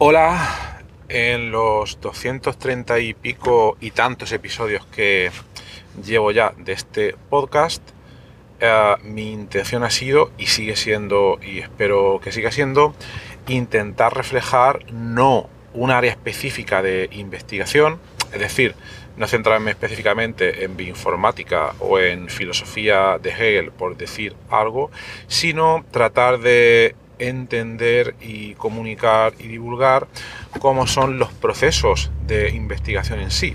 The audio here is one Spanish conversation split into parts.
Hola, en los 230 y pico y tantos episodios que llevo ya de este podcast, eh, mi intención ha sido y sigue siendo, y espero que siga siendo, intentar reflejar no un área específica de investigación, es decir, no centrarme específicamente en bioinformática o en filosofía de Hegel, por decir algo, sino tratar de entender y comunicar y divulgar cómo son los procesos de investigación en sí.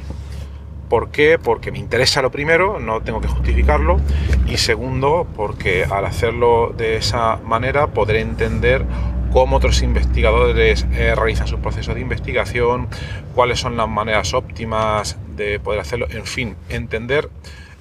¿Por qué? Porque me interesa lo primero, no tengo que justificarlo, y segundo, porque al hacerlo de esa manera podré entender cómo otros investigadores eh, realizan sus procesos de investigación, cuáles son las maneras óptimas de poder hacerlo, en fin, entender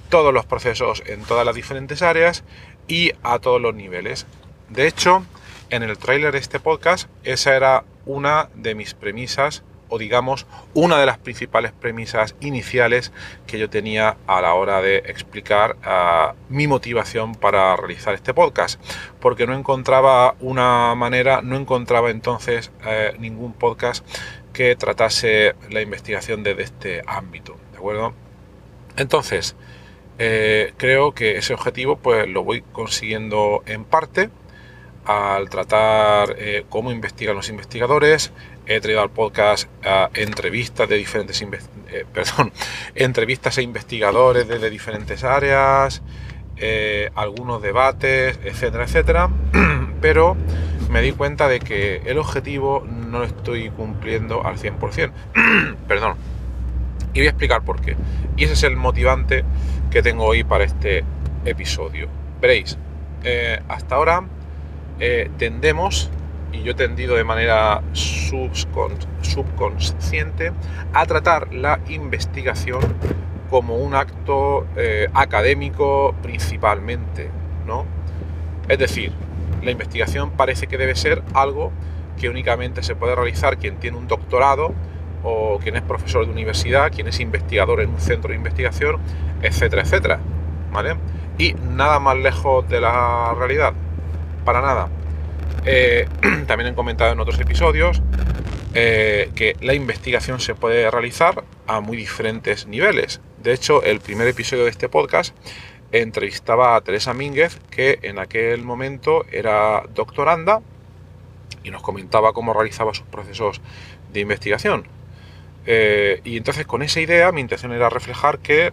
todos los procesos en todas las diferentes áreas y a todos los niveles. De hecho, en el tráiler de este podcast, esa era una de mis premisas o digamos una de las principales premisas iniciales que yo tenía a la hora de explicar ah, mi motivación para realizar este podcast, porque no encontraba una manera, no encontraba entonces eh, ningún podcast que tratase la investigación desde este ámbito, ¿de acuerdo? Entonces, eh, creo que ese objetivo pues lo voy consiguiendo en parte al tratar eh, cómo investigan los investigadores. He traído al podcast entrevistas de diferentes eh, perdón, entrevistas a investigadores de diferentes áreas, eh, algunos debates, etcétera, etcétera. Pero me di cuenta de que el objetivo no lo estoy cumpliendo al 100%. perdón. Y voy a explicar por qué. Y ese es el motivante que tengo hoy para este episodio. Veréis, hasta ahora eh, tendemos, y yo he tendido de manera subconsciente, a tratar la investigación como un acto eh, académico principalmente, ¿no? Es decir, la investigación parece que debe ser algo que únicamente se puede realizar quien tiene un doctorado o quien es profesor de universidad, quien es investigador en un centro de investigación, etcétera, etcétera, ¿vale? Y nada más lejos de la realidad para nada. Eh, también he comentado en otros episodios eh, que la investigación se puede realizar a muy diferentes niveles. De hecho, el primer episodio de este podcast entrevistaba a Teresa Mínguez, que en aquel momento era doctoranda y nos comentaba cómo realizaba sus procesos de investigación. Eh, y entonces con esa idea mi intención era reflejar que,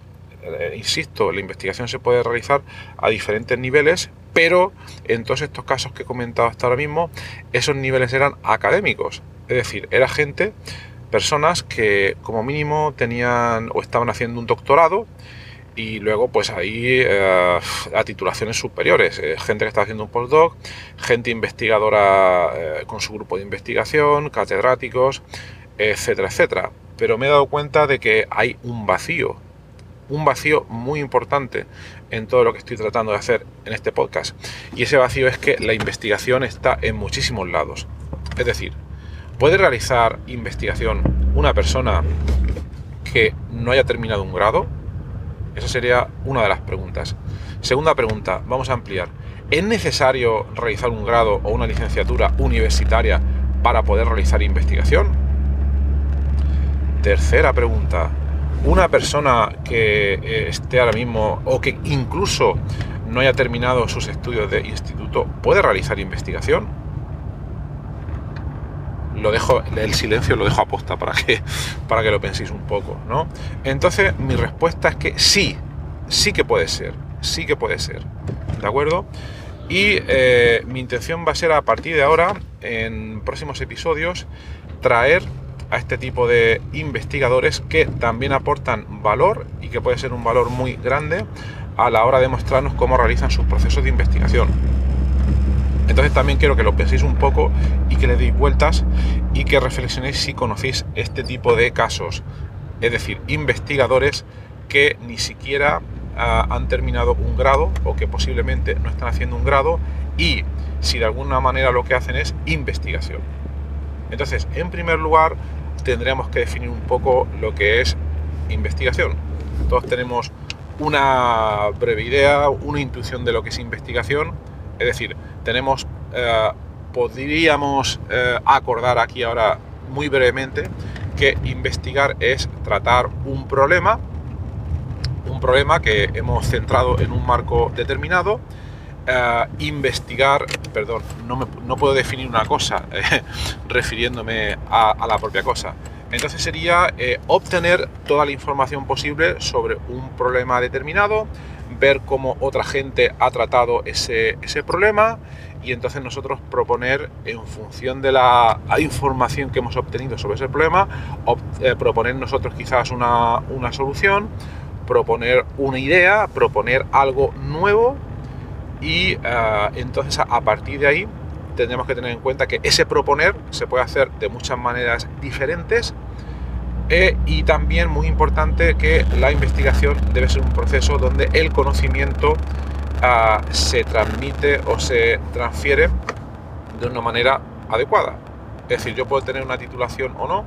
insisto, la investigación se puede realizar a diferentes niveles pero en todos estos casos que he comentado hasta ahora mismo, esos niveles eran académicos, es decir, era gente, personas que como mínimo tenían o estaban haciendo un doctorado y luego pues ahí eh, a titulaciones superiores, eh, gente que está haciendo un postdoc, gente investigadora eh, con su grupo de investigación, catedráticos, etcétera, etcétera. Pero me he dado cuenta de que hay un vacío un vacío muy importante en todo lo que estoy tratando de hacer en este podcast. Y ese vacío es que la investigación está en muchísimos lados. Es decir, ¿puede realizar investigación una persona que no haya terminado un grado? Esa sería una de las preguntas. Segunda pregunta, vamos a ampliar. ¿Es necesario realizar un grado o una licenciatura universitaria para poder realizar investigación? Tercera pregunta, una persona que eh, esté ahora mismo o que incluso no haya terminado sus estudios de instituto puede realizar investigación? lo dejo, el silencio lo dejo aposta para que, para que lo penséis un poco, ¿no? Entonces, mi respuesta es que sí, sí que puede ser, sí que puede ser, ¿de acuerdo? Y eh, mi intención va a ser a partir de ahora, en próximos episodios, traer a este tipo de investigadores que también aportan valor y que puede ser un valor muy grande a la hora de mostrarnos cómo realizan sus procesos de investigación. Entonces también quiero que lo penséis un poco y que le deis vueltas y que reflexionéis si conocéis este tipo de casos. Es decir, investigadores que ni siquiera ah, han terminado un grado o que posiblemente no están haciendo un grado y si de alguna manera lo que hacen es investigación. Entonces, en primer lugar, tendríamos que definir un poco lo que es investigación. Todos tenemos una breve idea, una intuición de lo que es investigación, es decir, tenemos, eh, podríamos eh, acordar aquí ahora muy brevemente que investigar es tratar un problema, un problema que hemos centrado en un marco determinado, eh, investigar, perdón, no, puedo definir una cosa refiriéndome a, la propia cosa. Entonces sería obtener toda la información posible sobre un problema determinado, ver cómo otra gente ha tratado ese, problema y entonces nosotros proponer en función de la información que hemos obtenido sobre ese problema, eh, proponer nosotros quizás una, solución, proponer una idea, proponer algo nuevo y eh, entonces a partir de ahí tendremos que tener en cuenta que ese proponer se puede hacer de muchas maneras diferentes eh, y también muy importante que la investigación debe ser un proceso donde el conocimiento ah, se transmite o se transfiere de una manera adecuada. Es decir, yo puedo tener una titulación o no,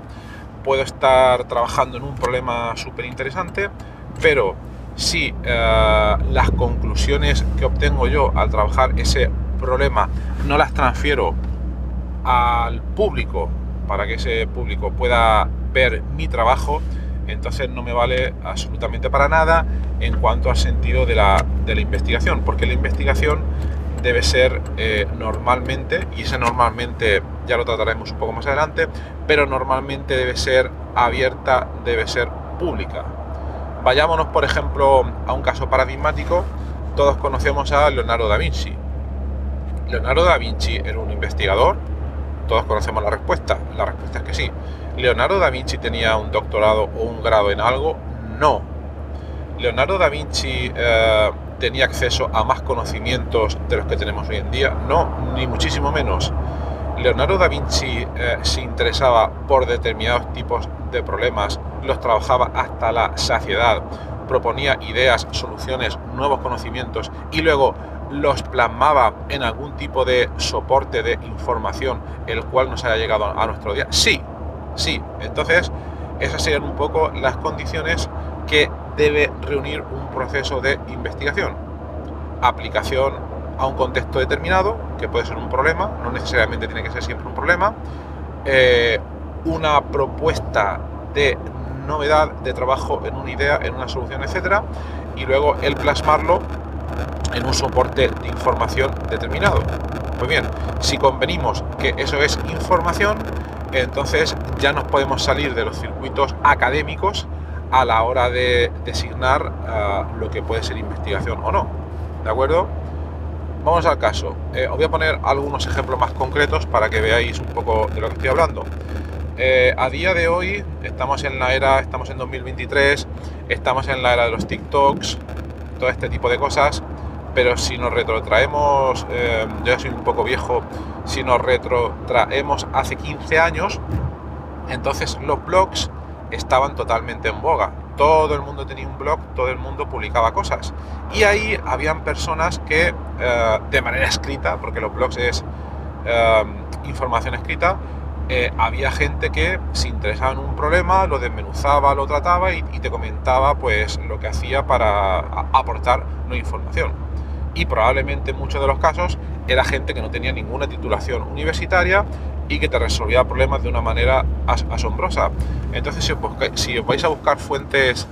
puedo estar trabajando en un problema súper interesante, pero si ah, las conclusiones que obtengo yo al trabajar ese problema no las transfiero al público para que ese público pueda ver mi trabajo, entonces no me vale absolutamente para nada en cuanto al sentido de la, investigación, porque la investigación debe ser eh, normalmente, y ese normalmente ya lo trataremos un poco más adelante, pero normalmente debe ser abierta, debe ser pública. Vayámonos, por ejemplo, a un caso paradigmático. Todos conocemos a Leonardo da Vinci. Leonardo da Vinci era un investigador. Todos conocemos la respuesta. La respuesta es que sí. ¿Leonardo da Vinci tenía un doctorado o un grado en algo? No. ¿Leonardo da Vinci eh, tenía acceso a más conocimientos de los que tenemos hoy en día? No, ni muchísimo menos. Leonardo da Vinci eh, se interesaba por determinados tipos de problemas, los trabajaba hasta la saciedad, proponía ideas, soluciones, nuevos conocimientos y luego los plasmaba en algún tipo de soporte de información el cual nos haya llegado a nuestro día. Sí, Sí, entonces esas serían un poco las condiciones que debe reunir un proceso de investigación. Aplicación a un contexto determinado, que puede ser un problema, no necesariamente tiene que ser siempre un problema. Eh, una propuesta de novedad de trabajo en una idea, en una solución, etcétera, y luego el plasmarlo en un soporte de información determinado. Pues bien, si convenimos que eso es información, entonces ya nos podemos salir de los circuitos académicos a la hora de designar ah, lo que puede ser investigación o no. ¿De acuerdo? Vamos al caso. Eh, os voy a poner algunos ejemplos más concretos para que veáis un poco de lo que estoy hablando. Eh, a día de hoy estamos en la era, estamos en 2023, estamos en la era de los TikToks, todo este tipo de cosas pero si nos retrotraemos, eh, yo ya soy un poco viejo, si nos retrotraemos hace 15 años, entonces los blogs estaban totalmente en boga. Todo el mundo tenía un blog, todo el mundo publicaba cosas. Y ahí habían personas que eh, de manera escrita, porque los blogs es eh, información escrita, había gente que se interesaba en un problema, lo desmenuzaba, lo trataba y, y te comentaba pues lo que hacía para aportar nueva información y probablemente en muchos de los casos era gente que no tenía ninguna titulación universitaria y que te resolvía problemas de una manera asombrosa. Entonces, si os, vais a buscar fuentes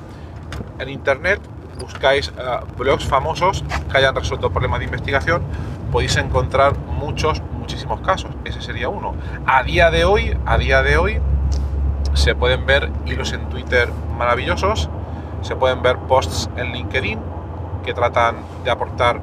en internet, buscáis eh, blogs famosos que hayan resuelto problemas de investigación, podéis encontrar muchos, muchísimos casos. Ese sería uno. A día de hoy, a día de hoy, se pueden ver hilos en Twitter maravillosos, se pueden ver posts en LinkedIn que tratan de aportar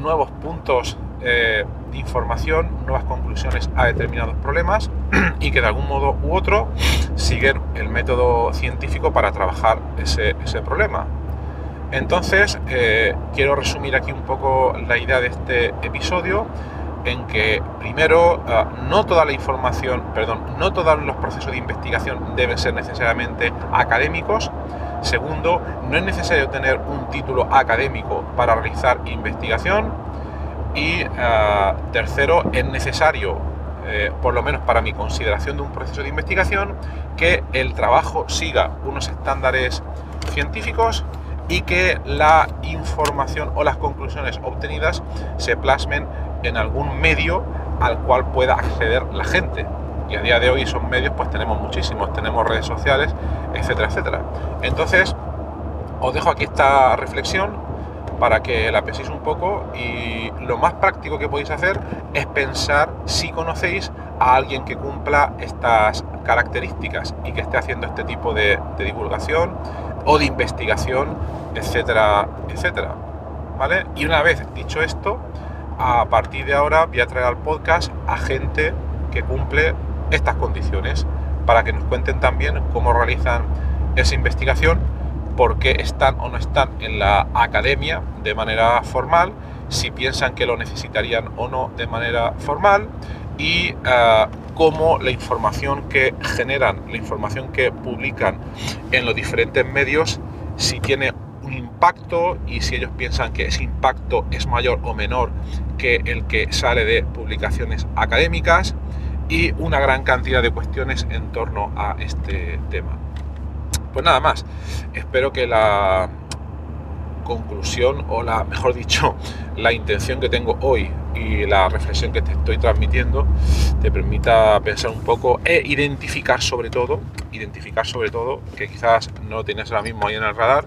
nuevos puntos eh, información, nuevas conclusiones a determinados problemas y que de algún modo u otro siguen el método científico para trabajar ese, problema. Entonces, eh, quiero resumir aquí un poco la idea de este episodio en que primero ah, no toda la información, perdón, no todos los procesos de investigación deben ser necesariamente académicos. Segundo, no es necesario tener un título académico para realizar investigación. Y ah, tercero, es necesario, eh, por lo menos para mi consideración de un proceso de investigación, que el trabajo siga unos estándares científicos y que la información o las conclusiones obtenidas se plasmen en algún medio al cual pueda acceder la gente. Y a día de hoy esos medios pues tenemos muchísimos, tenemos redes sociales, etcétera, etcétera. Entonces, os dejo aquí esta reflexión para que la penséis un poco y lo más práctico que podéis hacer es pensar si conocéis a alguien que cumpla estas características y que esté haciendo este tipo de, de divulgación o de investigación, etcétera, etcétera. ¿Vale? Y una vez dicho esto, a partir de ahora voy a traer al podcast a gente que cumple estas condiciones para que nos cuenten también cómo realizan esa investigación, por qué están o no están en la academia de manera formal, si piensan que lo necesitarían o no de manera formal y uh, cómo la información que generan, la información que publican en los diferentes medios, si tiene impacto y si ellos piensan que ese impacto es mayor o menor que el que sale de publicaciones académicas y una gran cantidad de cuestiones en torno a este tema. Pues nada más, espero que la conclusión o la, mejor dicho, la intención que tengo hoy y la reflexión que te estoy transmitiendo te permita pensar un poco e identificar sobre todo, identificar sobre todo, que quizás no tienes ahora mismo ahí en el radar,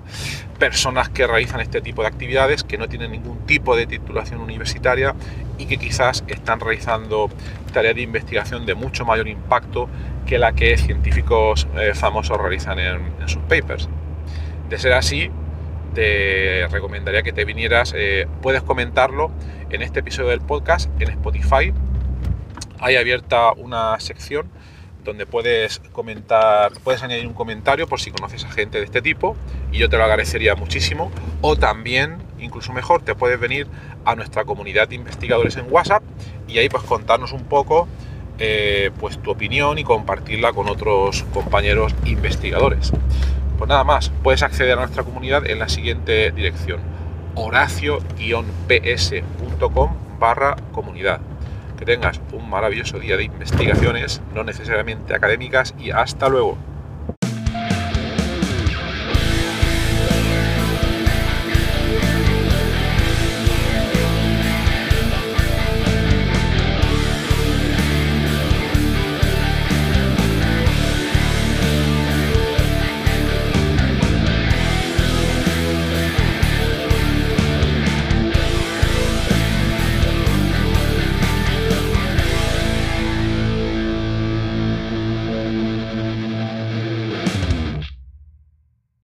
personas que realizan este tipo de actividades, que no tienen ningún tipo de titulación universitaria y que quizás están realizando tareas de investigación de mucho mayor impacto que la que científicos eh, famosos realizan en, en sus papers. De ser así, te recomendaría que te vinieras, eh, puedes comentarlo en este episodio del podcast en Spotify. Hay abierta una sección donde puedes comentar, puedes añadir un comentario por si conoces a gente de este tipo y yo te lo agradecería muchísimo. O también, incluso mejor, te puedes venir a nuestra comunidad de investigadores en WhatsApp y ahí pues contarnos un poco eh, pues tu opinión y compartirla con otros compañeros investigadores. Pues nada más, puedes acceder a nuestra comunidad en la siguiente dirección, horacio-ps.com barra comunidad. Que tengas un maravilloso día de investigaciones, no necesariamente académicas, y hasta luego.